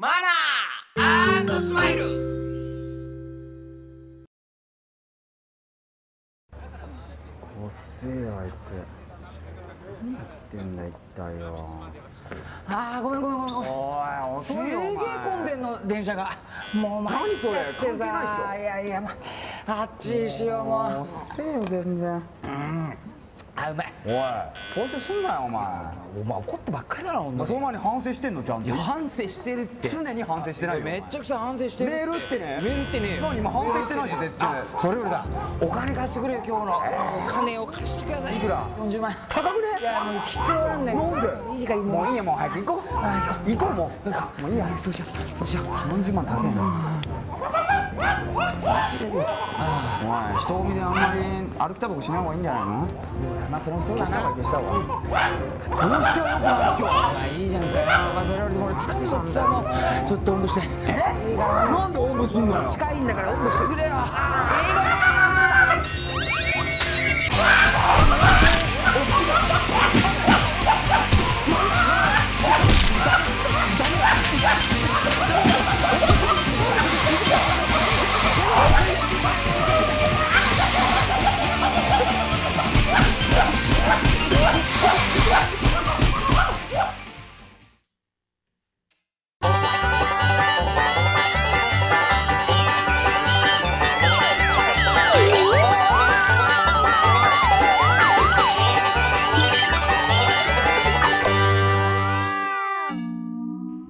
マナースマイル。遅えよあいつ。何やってんだ一体よ。あーごめんごめんごめんごめん。おいすげえ混んでんの電車が。もう参っちゃってさいやいやまあっちにしようもう。遅えよ全然あうまいおい。反省すんなよお前。お前怒ってばっかりだなほんとに。その前に反省してんのちゃんと。いや反省してるって。常に反省してないよ。めっちゃくちゃ反省してる。メールってね。メールってね何今反省してないし絶対。それよりだ。お金貸してくれよ今日の。お金を貸してください。いくら？40万。円高くね？いやもう必要なんだよ。なんで？いい時間ももういいよもう早く行こう。あ行こう。も行こう。もういいや。そうしよう。そうしよう。う40万高いなお人混みであんまり歩きタバコしない方がいいんじゃないの？まあそれもそうだな。消した方がいいどうしてはよくないでしょまあいいじゃんかよ。まあそれよりも俺疲れちゃってさもうちょっとおんぶして。え？いいからなんでおんぶすんのよ？近いんだからおんぶしてくれよ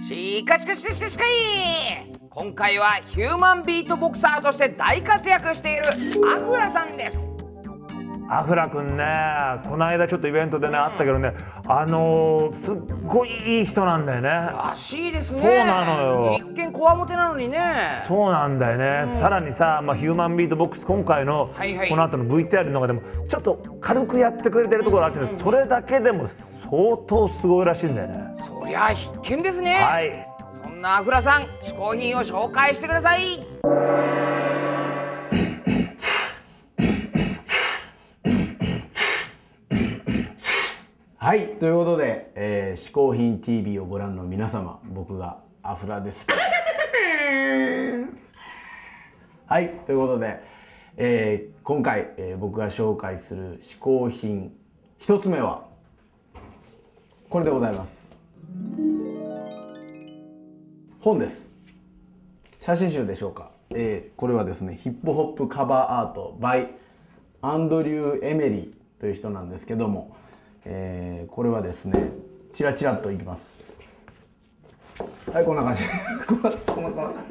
しかしかしかしかしかい今回はヒューマンビートボクサーとして大活躍しているアフラさんです。アフラくんねこの間ちょっとイベントでねあったけどねあのー、すっごいいい人なんだよね。らしいですね。そうなのよ。一見こわもてなのにね。そうなんだよね、さらにさ、まあ、ヒューマンビートボックス今回のはいはい。この後の VTR の中でもちょっと軽くやってくれてるところらしいんです、それだけでも相当すごいらしいんだよね。そりゃ必見ですね、はい。そんなアフラさん嗜好品を紹介してください。はい。ということで、えー、嗜好品 TV をご覧の皆様僕がアフラです。はい。ということで、えー今回、えー僕が紹介する嗜好品一つ目はこれでございます本です。写真集でしょうか、えーこれはですねヒップホップカバーアート by アンドリュー・エメリーという人なんですけども、えーこれはですねチラチラっといきます。はいこんな感じ。こんな感じ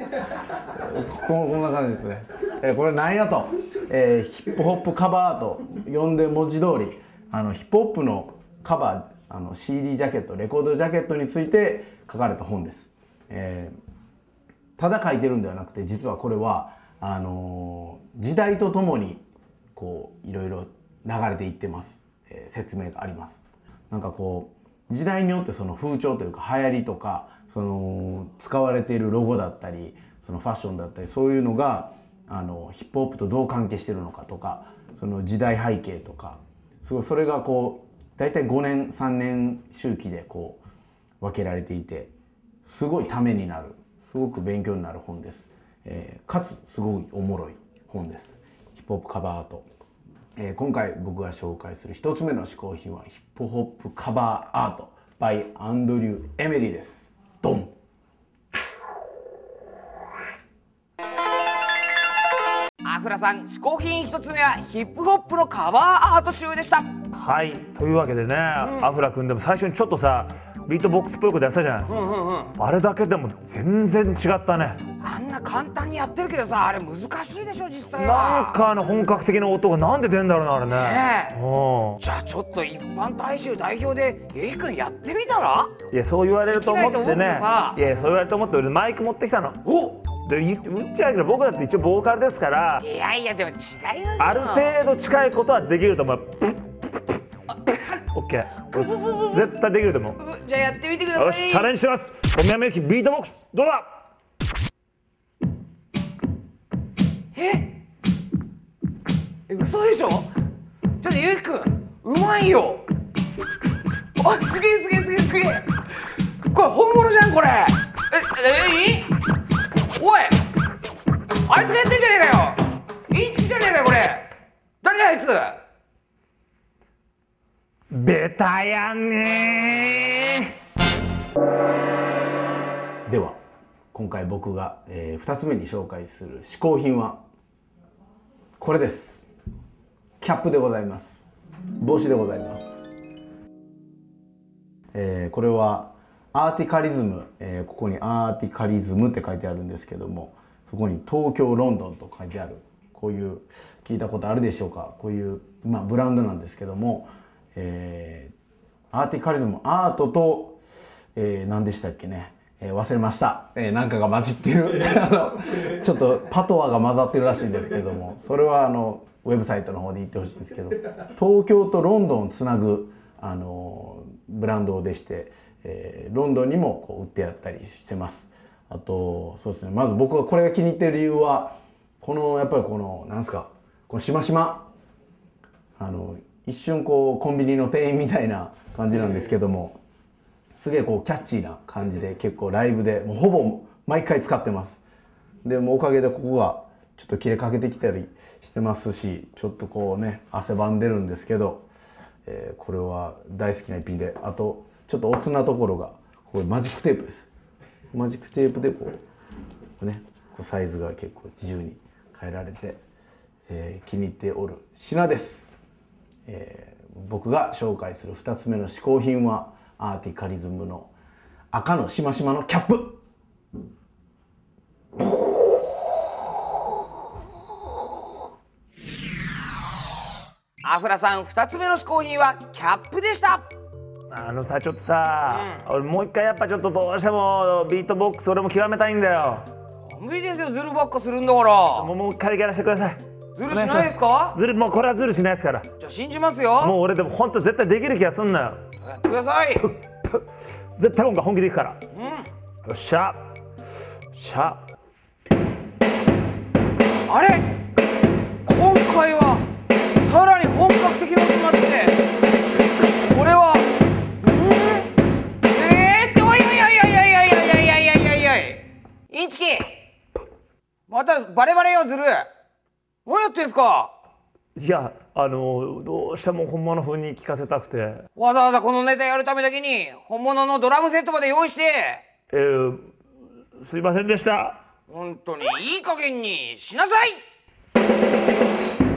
こんな感じですね、えーこれなんやと、えーヒップホップカバーアート読んで文字通りあのヒップホップのカバーあの CD ジャケットレコードジャケットについて書かれた本です、えーただ書いてるんではなくて実はこれはあのー時代とともにこういろいろ流れていってます、えー説明があります。なんかこう時代によってその風潮というか流行りとかその使われているロゴだったりそのファッションだったりそういうのがあのヒップホップとどう関係してるのかとかその時代背景とかすごいそれがこう大体5年3年周期でこう分けられていてすごいためになるすごく勉強になる本です、えーかつすごいおもろい本です。ヒップホップカバーアート、えー今回僕が紹介する一つ目の嗜好品はヒップホップカバーアート。by アンドリュー・エメリーです。ドン。アフラさん嗜好品一つ目はヒップホップのカバーアート集でした。はいというわけでね、アフラ君でも最初にちょっとさビートボックスっぽいことやってたじゃん,、あれだけでも全然違ったね。あんな簡単にやってるけどさあれ難しいでしょ実際なんはかあの本格的な音がなんで出んだろうなあれね。ねえ。うん。じゃあちょっと一般大衆代表で A 君やってみたら？いやそう言われると思ってね。いやそう言われると思って俺マイク持ってきたの。おで言っちゃうけど僕だって一応ボーカルですから。いやいやでも違いますよ。ある程度近いことはできると思うケー。絶対できると思う。じゃあやってみてください。よしチャレンジします。小宮山由紀ビートボックス。どうだ？え？嘘でしょ？ちょっとゆうきくんうまいよ。あすげえすげえすげえすげえ。これ本物じゃんこれ。ええおいあいつがやってんじゃねえかよ。インチキじゃねえかよこれ。誰だあいつ？ベタやね。では今回僕が、え2つ目に紹介する嗜好品はこれです。キャップでございます。帽子でございます、えーこれはアーティカリズム、えーここにアーティカリズムって書いてあるんですけどもそこに東京ロンドンと書いてある。こういう聞いたことあるでしょうか。こういう、まあ、ブランドなんですけども、えーアーティカリズムアートと、えー何でしたっけね、えー忘れました、えーなんかが混じってる。あのちょっとパトワが混ざってるらしいんですけども。それはあのウェブサイトの方で言ってほしいんですけど。東京とロンドンをつなぐあのブランドでして、えーロンドンにもこう売ってあったりしてます。あとそうですね。まず僕がこれが気に入ってる理由はこのやっぱりこのなんですかこのしましま。あの一瞬こうコンビニの店員みたいな感じなんですけどもすげえこうキャッチーな感じで結構ライブでもうほぼ毎回使ってます。でもおかげでここがちょっと切れかけてきたりしてますしちょっとこうね汗ばんでるんですけど、えーこれは大好きな一品であとちょっとおつなところがこれマジックテープです。マジックテープでこうねこうサイズが結構自由に変えられて、えー気に入っておる品です。えー僕が紹介する2つ目の嗜好品はアーティカリズムの赤のしましまのキャップ。アフラさん2つ目の嗜好品はキャップでした。あのさちょっとさ、俺もう一回やっぱちょっとどうしてもビートボックス俺も極めたいんだよ。無理ですよズルばっかするんだから。もうもう一回やらせてくださいズルしないですか？ずるもうこれはずるしないですから。じゃあ信じますよ。もう俺でも本当絶対できる気がすんなよ。やってください。絶対今回本気でいくから、よっしゃ。よっしゃ。あれ？今回はさらに本格的な音になって。これはうんえーっておいおいおいおいおいおいおいおいおいおいおい。インチキ。またバレバレよズル何やってんすか？いやあのどうしても本物風に聞かせたくて。わざわざこのネタやるためだけに本物のドラムセットまで用意して。えー、すいませんでした。本当にいい加減にしなさい